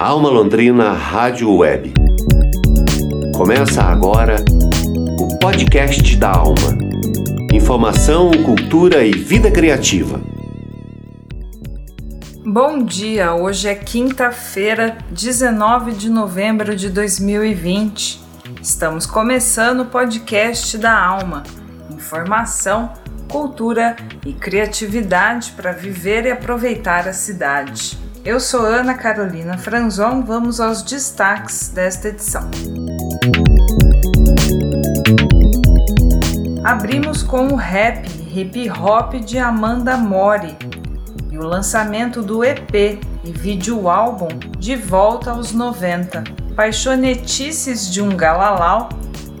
Alma Londrina Rádio Web. Começa agora o podcast da Alma. Informação, cultura e vida criativa. Bom dia, hoje é quinta-feira, 19 de novembro de 2020. Estamos começando o podcast da Alma. Informação, cultura e criatividade para viver e aproveitar a cidade. Eu sou Ana Carolina Franzon, vamos aos destaques desta edição. Abrimos com o rap hip hop de Amanda Mori e o lançamento do EP e vídeo álbum De Volta aos 90. Paixonetices de um Galalau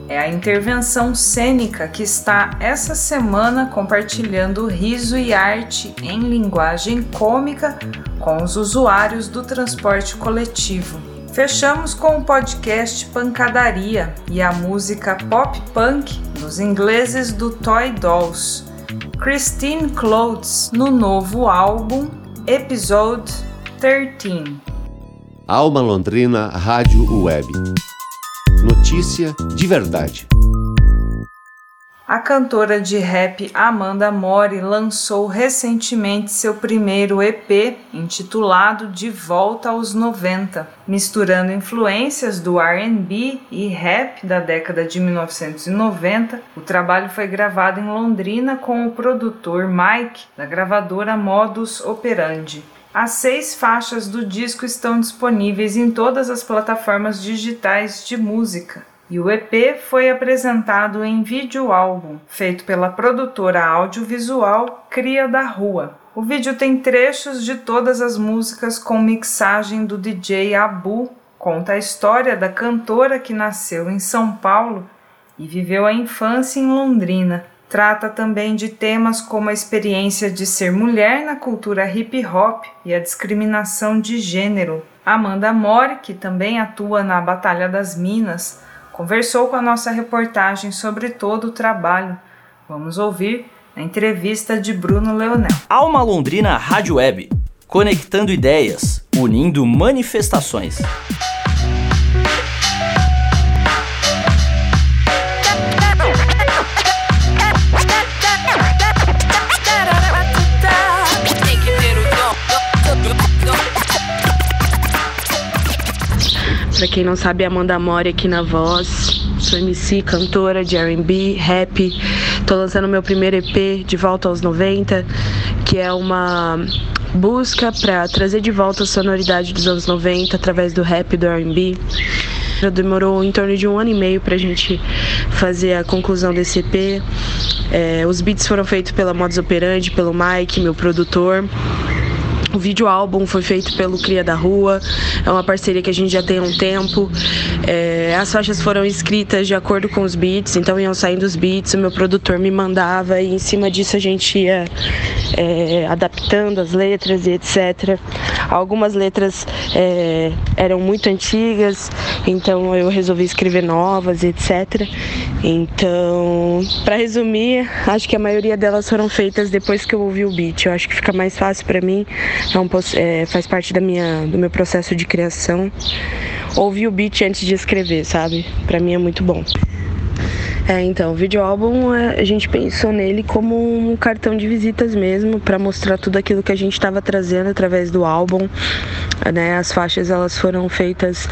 é a intervenção cênica que está essa semana compartilhando riso e arte em linguagem cômica com os usuários do transporte coletivo. Fechamos com o podcast Pancadaria e a música pop punk dos ingleses do Toy Dolls, Christine Clothes, no novo álbum Episode 13. Alma Londrina Rádio Web. Notícia de verdade. A cantora de rap Amanda Mori lançou recentemente seu primeiro EP, intitulado De Volta aos 90, misturando influências do R&B e rap da década de 1990. O trabalho foi gravado em Londrina com o produtor Mike, da gravadora Modus Operandi. As seis faixas do disco estão disponíveis em todas as plataformas digitais de música. E o EP foi apresentado em vídeo álbum, feito pela produtora audiovisual Cria da Rua. O vídeo tem trechos de todas as músicas com mixagem do DJ Abu. Conta a história da cantora que nasceu em São Paulo e viveu a infância em Londrina. Trata também de temas como a experiência de ser mulher na cultura hip hop e a discriminação de gênero. Amanda Mori, que também atua na Batalha das Minas, conversou com a nossa reportagem sobre todo o trabalho. Vamos ouvir a entrevista de Bruno Leonel. Alma Londrina Rádio Web, conectando ideias, unindo manifestações. Pra quem não sabe, Amanda Mori aqui na voz. Sou MC, cantora de R&B, rap. Tô lançando meu primeiro EP de volta aos 90, que é uma busca para trazer de volta a sonoridade dos anos 90 através do rap e do R&B. Já demorou em torno de um ano e meio pra gente fazer a conclusão desse EP. É, os beats foram feitos pela Modus Operandi, pelo Mike, meu produtor. O vídeo álbum foi feito pelo Cria da Rua, é uma parceria que a gente já tem há um tempo. É, as faixas foram escritas de acordo com os beats, então iam saindo os beats, o meu produtor me mandava e em cima disso a gente ia é, adaptando as letras e etc. Algumas letras é, eram muito antigas, então eu resolvi escrever novas, etc. Então, para resumir, acho que a maioria delas foram feitas depois que eu ouvi o beat. Eu acho que fica mais fácil para mim, é um, é, faz parte da minha, do meu processo de criação. Ouvir o beat antes de escrever, sabe? Para mim é muito bom. É, então, o vídeo álbum a gente pensou nele como um cartão de visitas mesmo, para mostrar tudo aquilo que a gente estava trazendo através do álbum. Né? As faixas elas foram feitas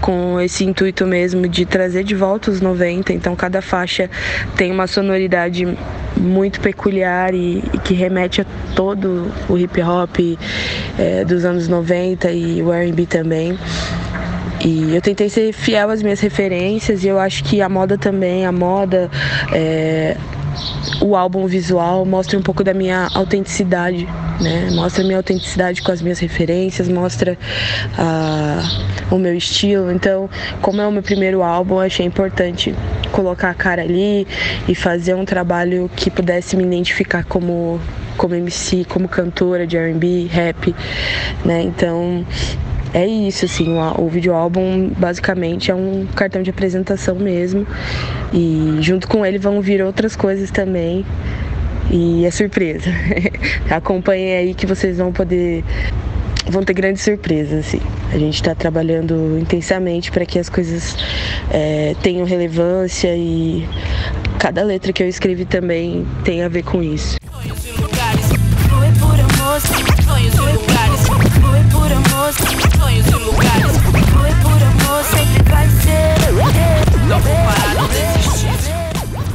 com esse intuito mesmo de trazer de volta os 90, então cada faixa tem uma sonoridade muito peculiar e, e que remete a todo o hip hop é, dos anos 90 e o R&B também. Eu tentei ser fiel às minhas referências e eu acho que a moda também, a moda, é, o álbum visual mostra um pouco da minha autenticidade, né? Mostra a minha autenticidade com as minhas referências, mostra uh, o meu estilo. Então, como é o meu primeiro álbum, achei importante colocar a cara ali e fazer um trabalho que pudesse me identificar como como MC, como cantora de R&B, rap, né? Então, é isso, assim, o, o vídeo álbum basicamente é um cartão de apresentação mesmo. E junto com ele vão vir outras coisas também. E é surpresa. Acompanhem aí que vocês vão poder vão ter grandes surpresas, assim. A gente está trabalhando intensamente para que as coisas é, tenham relevância e cada letra que eu escrevi também tem a ver com isso.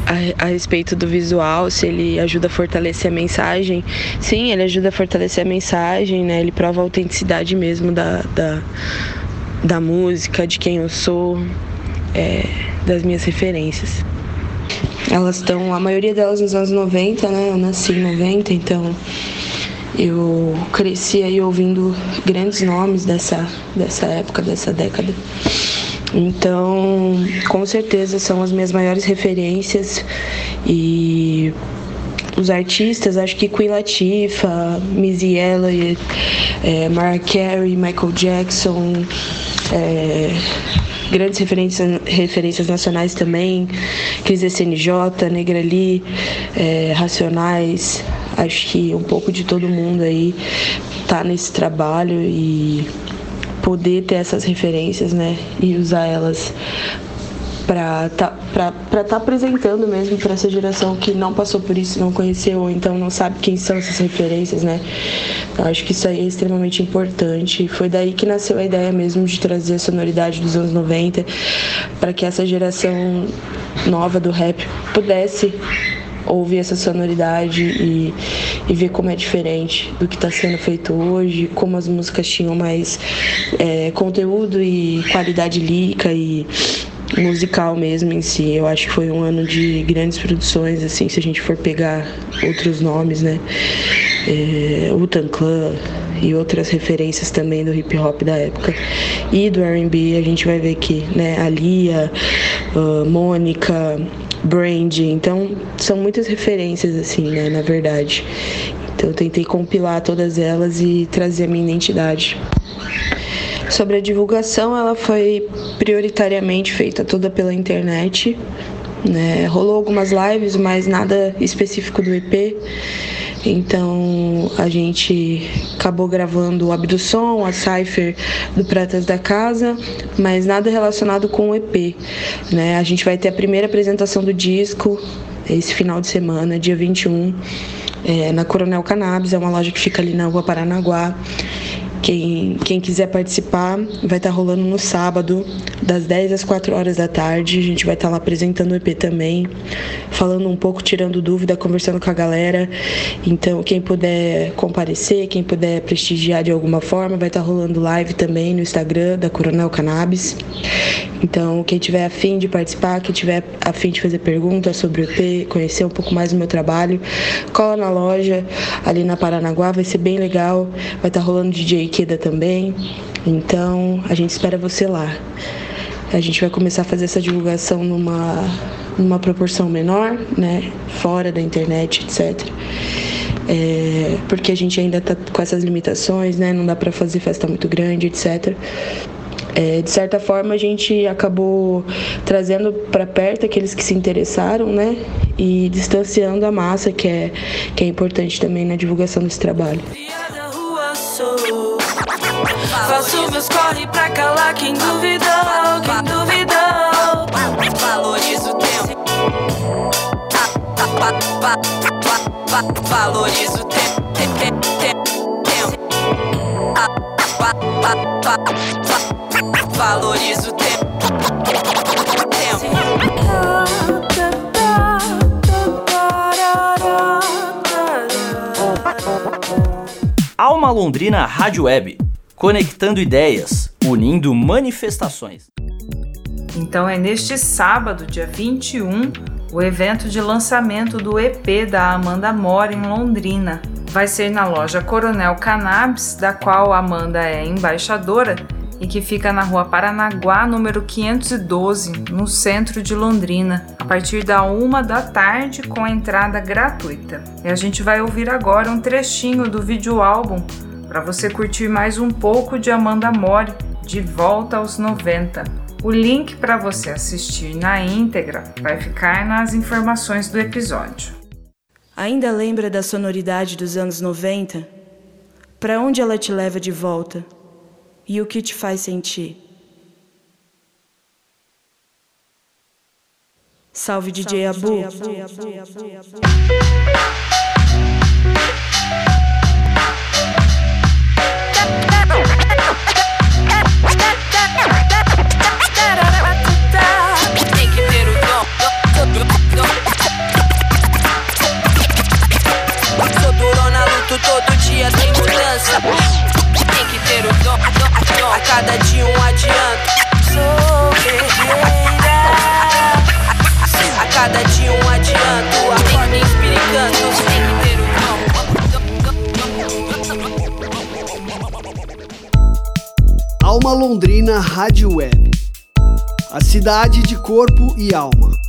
A, a, respeito do visual, se ele ajuda a fortalecer a mensagem. Sim, ele ajuda a fortalecer a mensagem, né? Ele prova a autenticidade mesmo da, da, da música, de quem eu sou, é, das minhas referências. Elas estão, a maioria delas nos anos 90, né? Eu nasci em 90, então eu cresci aí ouvindo grandes nomes dessa, dessa época, dessa década. Então, com certeza são as minhas maiores referências. E os artistas, acho que Queen Latifah, Missy Elliott, é, Mariah Carey, Michael Jackson, é, grandes referências, referências nacionais também, Cris SNJ, Negra Lee, é, Racionais, acho que um pouco de todo mundo aí tá nesse trabalho e poder ter essas referências, né, e usar elas para tá, estar tá apresentando mesmo para essa geração que não passou por isso, não conheceu, ou então não sabe quem são essas referências, né? Eu acho que isso aí é extremamente importante. Foi daí que nasceu a ideia mesmo de trazer a sonoridade dos anos 90 para que essa geração nova do rap pudesse ouvir essa sonoridade e, e ver como é diferente do que está sendo feito hoje, como as músicas tinham mais é, conteúdo e qualidade lírica e musical mesmo em si. Eu acho que foi um ano de grandes produções, assim, se a gente for pegar outros nomes, né? É, Utan Clan e outras referências também do hip hop da época. E do R&B a gente vai ver que, né, a Lia, Mônica, Brand, então são muitas referências assim, né, na verdade. Então eu tentei compilar todas elas e trazer a minha identidade. Sobre a divulgação, ela foi prioritariamente feita toda pela internet. Né? Rolou algumas lives, mas nada específico do EP. Então a gente acabou gravando o Abdução, a Cypher do Pratas da Casa, mas nada relacionado com o EP. Né? A gente vai ter a primeira apresentação do disco esse final de semana, dia 21, é, na Coronel Cannabis, é uma loja que fica ali na rua Paranaguá. Quem, quem quiser participar, vai estar tá rolando no sábado, das 10 às 4 horas da tarde. A gente vai estar tá lá apresentando o EP também, falando um pouco, tirando dúvida, conversando com a galera. Então, quem puder comparecer, quem puder prestigiar de alguma forma, vai estar tá rolando live também no Instagram da Coronel Cannabis. Então, quem tiver afim de participar, quem tiver afim de fazer perguntas sobre o EP, conhecer um pouco mais do meu trabalho, cola na loja ali na Paranaguá, vai ser bem legal. Vai estar rolando DJ Ikeda também. Então, a gente espera você lá. A gente vai começar a fazer essa divulgação numa, numa proporção menor, né? Fora da internet, etc. É, porque a gente ainda está com essas limitações, né? Não dá para fazer festa muito grande, etc. É, de certa forma, a gente acabou trazendo para perto aqueles que se interessaram, né? E distanciando a massa, que é, que é importante também na divulgação desse trabalho. Faço meus corre pra calar quem duvidou, quem duvidou. Valorizo o tempo. Valorizo o tempo. Valorizo o tempo. Alma Londrina Rádio Web conectando ideias, unindo manifestações. Então é neste sábado, dia 21, o evento de lançamento do EP da Amanda Mora em Londrina. Vai ser na loja Coronel Cannabis, da qual Amanda é embaixadora e que fica na rua Paranaguá, número 512, no centro de Londrina, a partir da uma da tarde com a entrada gratuita. E a gente vai ouvir agora um trechinho do vídeo álbum para você curtir mais um pouco de Amanda Mori, de volta aos 90. O link para você assistir na íntegra vai ficar nas informações do episódio. Ainda lembra da sonoridade dos anos 90? Para onde ela te leva de volta? E o que te faz sentir? Salve DJ Abu. Todo dia tem mudança. Tem que ter o dom, dom, a cada dia um adianto. Sou guerreira. A cada dia um adianto. Acorda inspirando. Tem que ter o dom. Alma Londrina Rádio Web. A cidade de corpo e alma.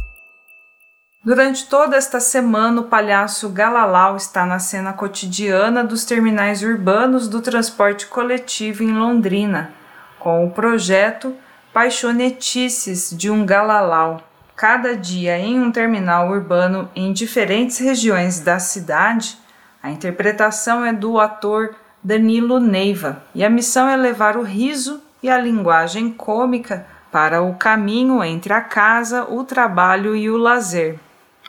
Durante toda esta semana, o palhaço Galalau está na cena cotidiana dos terminais urbanos do transporte coletivo em Londrina, com o projeto Paixonetices de um Galalau. Cada dia em um terminal urbano em diferentes regiões da cidade, a interpretação é do ator Danilo Neiva e a missão é levar o riso e a linguagem cômica para o caminho entre a casa, o trabalho e o lazer.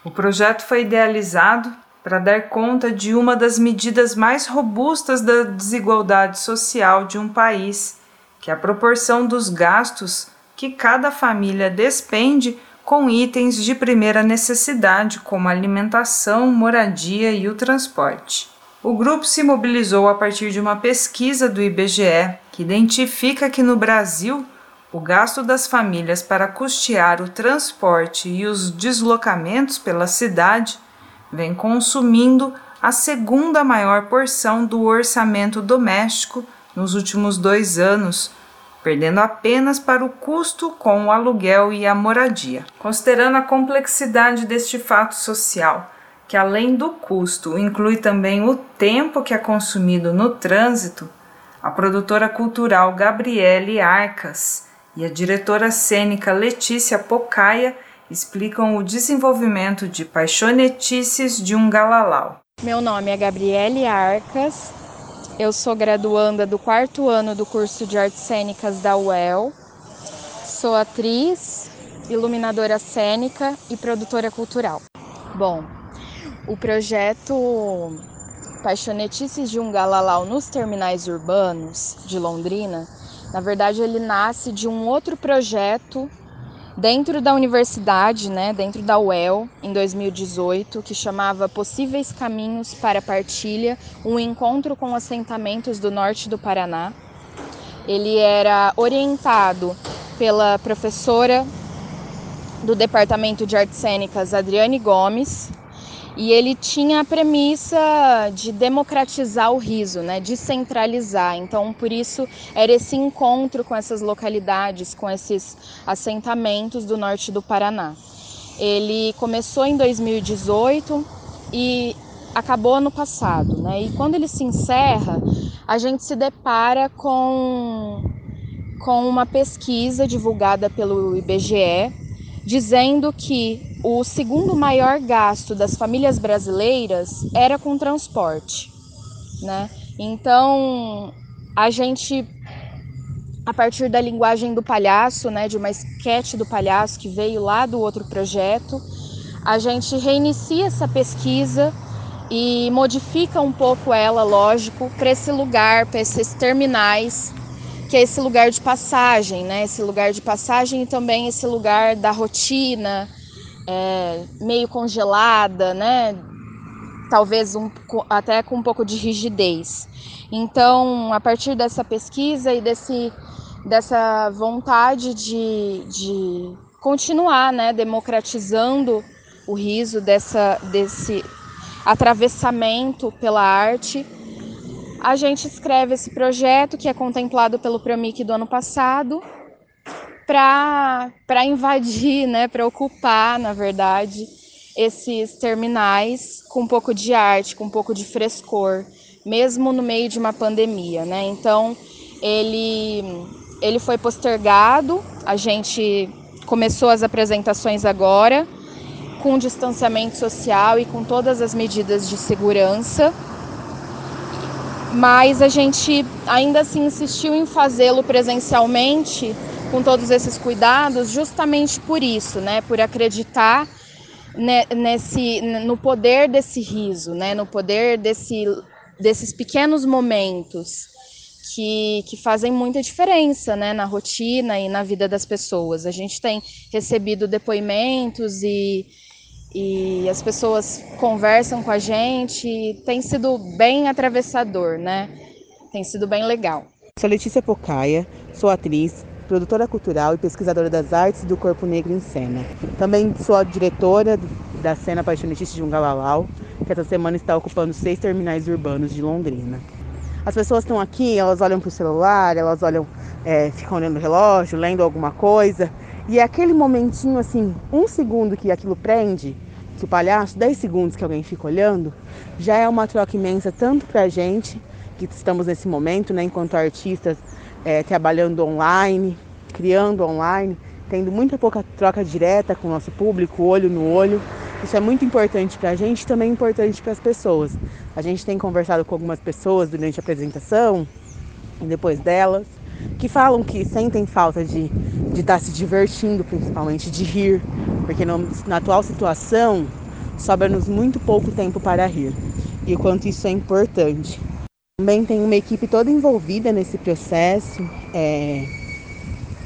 O projeto foi idealizado para dar conta de uma das medidas mais robustas da desigualdade social de um país, que é a proporção dos gastos que cada família despende com itens de primeira necessidade, como alimentação, moradia e o transporte. O grupo se mobilizou a partir de uma pesquisa do IBGE que identifica que no Brasil o gasto das famílias para custear o transporte e os deslocamentos pela cidade vem consumindo a segunda maior porção do orçamento doméstico nos últimos dois anos, perdendo apenas para o custo com o aluguel e a moradia. Considerando a complexidade deste fato social, que além do custo inclui também o tempo que é consumido no trânsito, a produtora cultural Gabriele Arcas e a diretora cênica Letícia Pocaia explicam o desenvolvimento de Paixonetices de um Galalau. Meu nome é Gabriele Arcas, eu sou graduanda do quarto ano do curso de Artes Cênicas da UEL, sou atriz, iluminadora cênica e produtora cultural. Bom, o projeto Paixonetices de um Galalau nos terminais urbanos de Londrina na verdade, ele nasce de um outro projeto dentro da universidade, né, dentro da UEL, em 2018, que chamava Possíveis Caminhos para Partilha, um encontro com assentamentos do norte do Paraná. Ele era orientado pela professora do Departamento de Artes Cênicas, Adriane Gomes, e ele tinha a premissa de democratizar o riso, né, descentralizar. Então, por isso era esse encontro com essas localidades, com esses assentamentos do norte do Paraná. Ele começou em 2018 e acabou ano passado, né? E quando ele se encerra, a gente se depara com com uma pesquisa divulgada pelo IBGE dizendo que o segundo maior gasto das famílias brasileiras era com transporte, né? Então, a gente a partir da linguagem do palhaço, né, de uma esquete do palhaço que veio lá do outro projeto, a gente reinicia essa pesquisa e modifica um pouco ela, lógico, para esse lugar, para esses terminais, que é esse lugar de passagem, né? Esse lugar de passagem e também esse lugar da rotina, é, meio congelada, né? Talvez um, até com um pouco de rigidez. Então, a partir dessa pesquisa e desse, dessa vontade de, de continuar né, democratizando o riso, dessa, desse atravessamento pela arte, a gente escreve esse projeto que é contemplado pelo Promic do ano passado para invadir, né, para ocupar, na verdade, esses terminais com um pouco de arte, com um pouco de frescor, mesmo no meio de uma pandemia, né? Então, ele ele foi postergado, a gente começou as apresentações agora com distanciamento social e com todas as medidas de segurança. mas a gente ainda assim insistiu em fazê-lo presencialmente com todos esses cuidados, justamente por isso, né? Por acreditar nesse, no poder desse riso, né? No poder desse, desses pequenos momentos que, que fazem muita diferença, né? Na rotina e na vida das pessoas. A gente tem recebido depoimentos e e as pessoas conversam com a gente, tem sido bem atravessador, né? Tem sido bem legal. Sou Letícia Pocaia, sou atriz, produtora cultural e pesquisadora das artes do corpo negro em cena. Também sou diretora da cena Paixonetista de Galalau, que essa semana está ocupando seis terminais urbanos de Londrina. As pessoas estão aqui, elas olham para o celular, elas olham, é, ficam olhando o relógio, lendo alguma coisa, e é aquele momentinho assim, um segundo que aquilo prende, que o palhaço, 10 segundos que alguém fica olhando, já é uma troca imensa tanto para a gente, que estamos nesse momento, né, enquanto artistas é, trabalhando online, criando online, tendo muita pouca troca direta com o nosso público, olho no olho. Isso é muito importante para a gente e também importante para as pessoas. A gente tem conversado com algumas pessoas durante a apresentação e depois delas, que falam que sentem falta de de estar tá se divertindo, principalmente de rir, porque no, na atual situação sobra-nos muito pouco tempo para rir e o quanto isso é importante. Também tem uma equipe toda envolvida nesse processo é,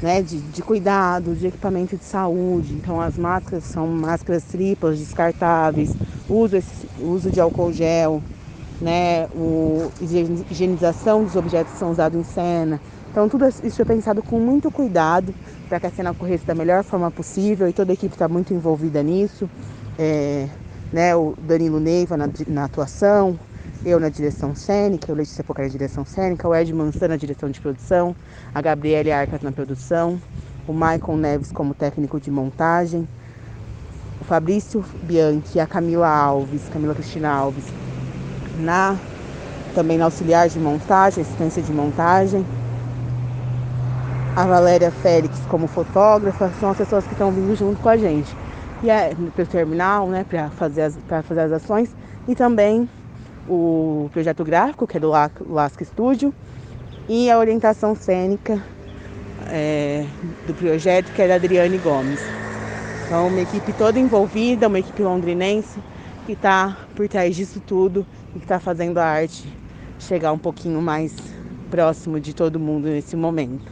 né, de, de cuidado, de equipamento de saúde. Então as máscaras são máscaras triplas, descartáveis, uso, esse, uso de álcool gel, né, o, higienização dos objetos que são usados em cena. Então tudo isso é pensado com muito cuidado para que a cena ocorresse da melhor forma possível e toda a equipe está muito envolvida nisso. É, né, o Danilo Neiva na, na, atuação, eu na direção cênica, o Letícia Pocar na direção cênica, o Ed Mansan na direção de produção, a Gabriele Arcas na produção, o Michael Neves como técnico de montagem, o Fabrício Bianchi a Camila Alves, Camila Cristina Alves, na, também na auxiliar de montagem, assistência de montagem, a Valéria Félix como fotógrafa, são as pessoas que estão vindo junto com a gente. E é para o terminal, né, para fazer, fazer as ações, e também o projeto gráfico, que é do Lasca Studio, e a orientação cênica é, do projeto, que é da Adriane Gomes. Então, uma equipe toda envolvida, uma equipe londrinense que está por trás disso tudo e que está fazendo a arte chegar um pouquinho mais próximo de todo mundo nesse momento.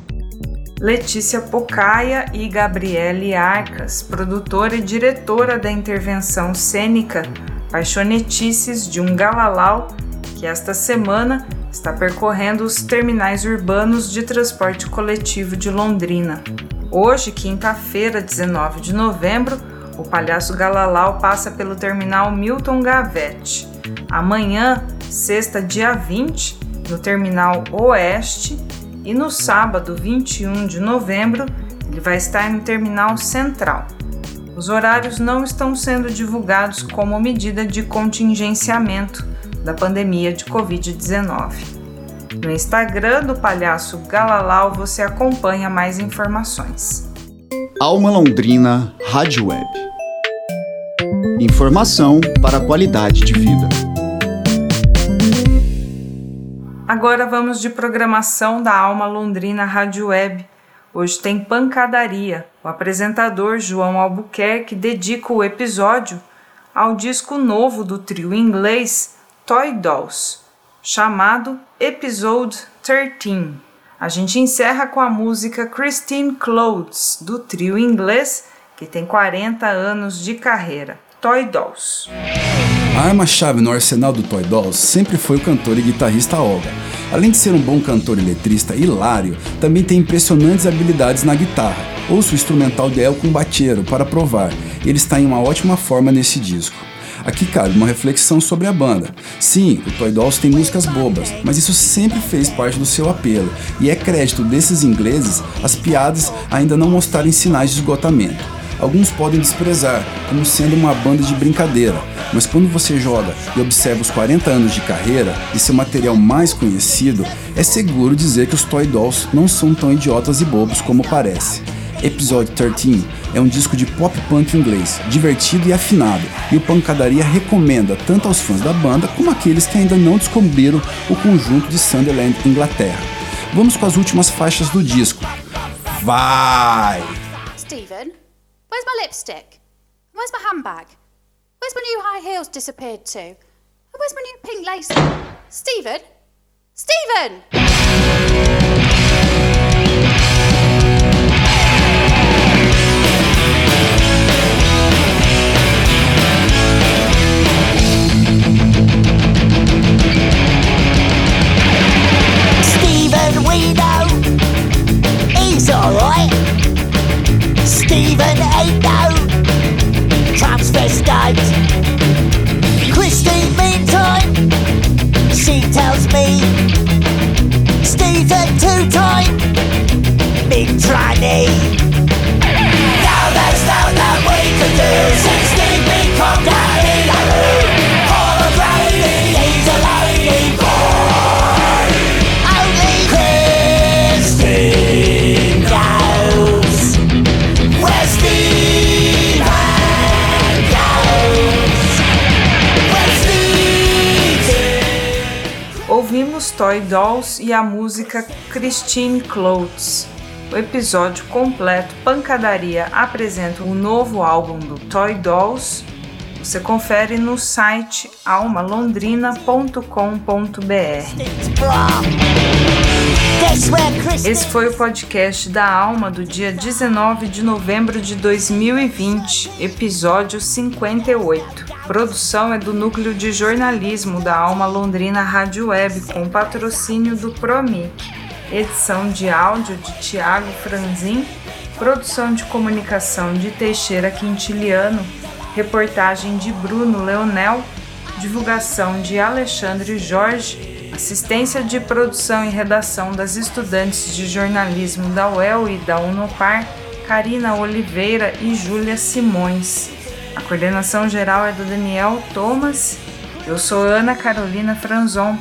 Letícia Pocaia e Gabriele Arcas, produtora e diretora da intervenção cênica Paixonetices de um Galalau, que esta semana está percorrendo os terminais urbanos de transporte coletivo de Londrina. Hoje, quinta-feira, 19 de novembro, o Palhaço Galalau passa pelo terminal Milton Gavete. Amanhã, sexta, dia 20, no terminal Oeste, e no sábado 21 de novembro ele vai estar no Terminal Central. Os horários não estão sendo divulgados como medida de contingenciamento da pandemia de Covid-19. No Instagram do Palhaço Galalau você acompanha mais informações. Alma Londrina Rádio Web. Informação para a qualidade de vida. Agora vamos de programação da Alma Londrina Rádio Web. Hoje tem pancadaria. O apresentador João Albuquerque dedica o episódio ao disco novo do trio inglês Toy Dolls, chamado Episode 13. A gente encerra com a música Christine Clothes, do trio inglês que tem 40 anos de carreira, Toy Dolls. A arma-chave no arsenal do Toy Dolls sempre foi o cantor e guitarrista Olga. Além de ser um bom cantor e letrista hilário, também tem impressionantes habilidades na guitarra. Ouço o instrumental de El Combatero para provar, ele está em uma ótima forma nesse disco. Aqui cabe uma reflexão sobre a banda. Sim, o Toy Dolls tem músicas bobas, mas isso sempre fez parte do seu apelo, e é crédito desses ingleses as piadas ainda não mostrarem sinais de esgotamento. Alguns podem desprezar como sendo uma banda de brincadeira, mas quando você joga e observa os 40 anos de carreira e seu material mais conhecido, é seguro dizer que os Toy Dolls não são tão idiotas e bobos como parece. Episode 13 é um disco de pop punk inglês, divertido e afinado, e o Pancadaria recomenda tanto aos fãs da banda como aqueles que ainda não descobriram o conjunto de Sunderland, Inglaterra. Vamos com as últimas faixas do disco. Vai! Where's my lipstick? Where's my handbag? Where's my new high heels disappeared to? Where's my new pink lace? Stephen! Stephen, Toy Dolls e a música Christine Clothes. O episódio completo Pancadaria apresenta o novo álbum do Toy Dolls. Você confere no site almalondrina.com.br. Esse foi o podcast da Alma do dia 19 de novembro de 2020, episódio 58. Produção é do Núcleo de Jornalismo da Alma Londrina Rádio Web, com patrocínio do Promic. Edição de áudio de Tiago Franzin, produção de comunicação de Teixeira Quintiliano, reportagem de Bruno Leonel, divulgação de Alexandre Jorge, assistência de produção e redação das estudantes de jornalismo da UEL e da Unopar, Karina Oliveira e Júlia Simões. A coordenação geral é do Daniel Thomas. Eu sou Ana Carolina Franzon.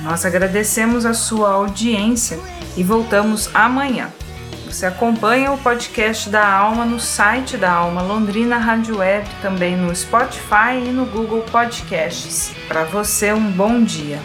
Nós agradecemos a sua audiência e voltamos amanhã. Você acompanha o podcast da Alma no site da Alma Londrina Rádio Web, também no Spotify e no Google Podcasts. Para você, um bom dia.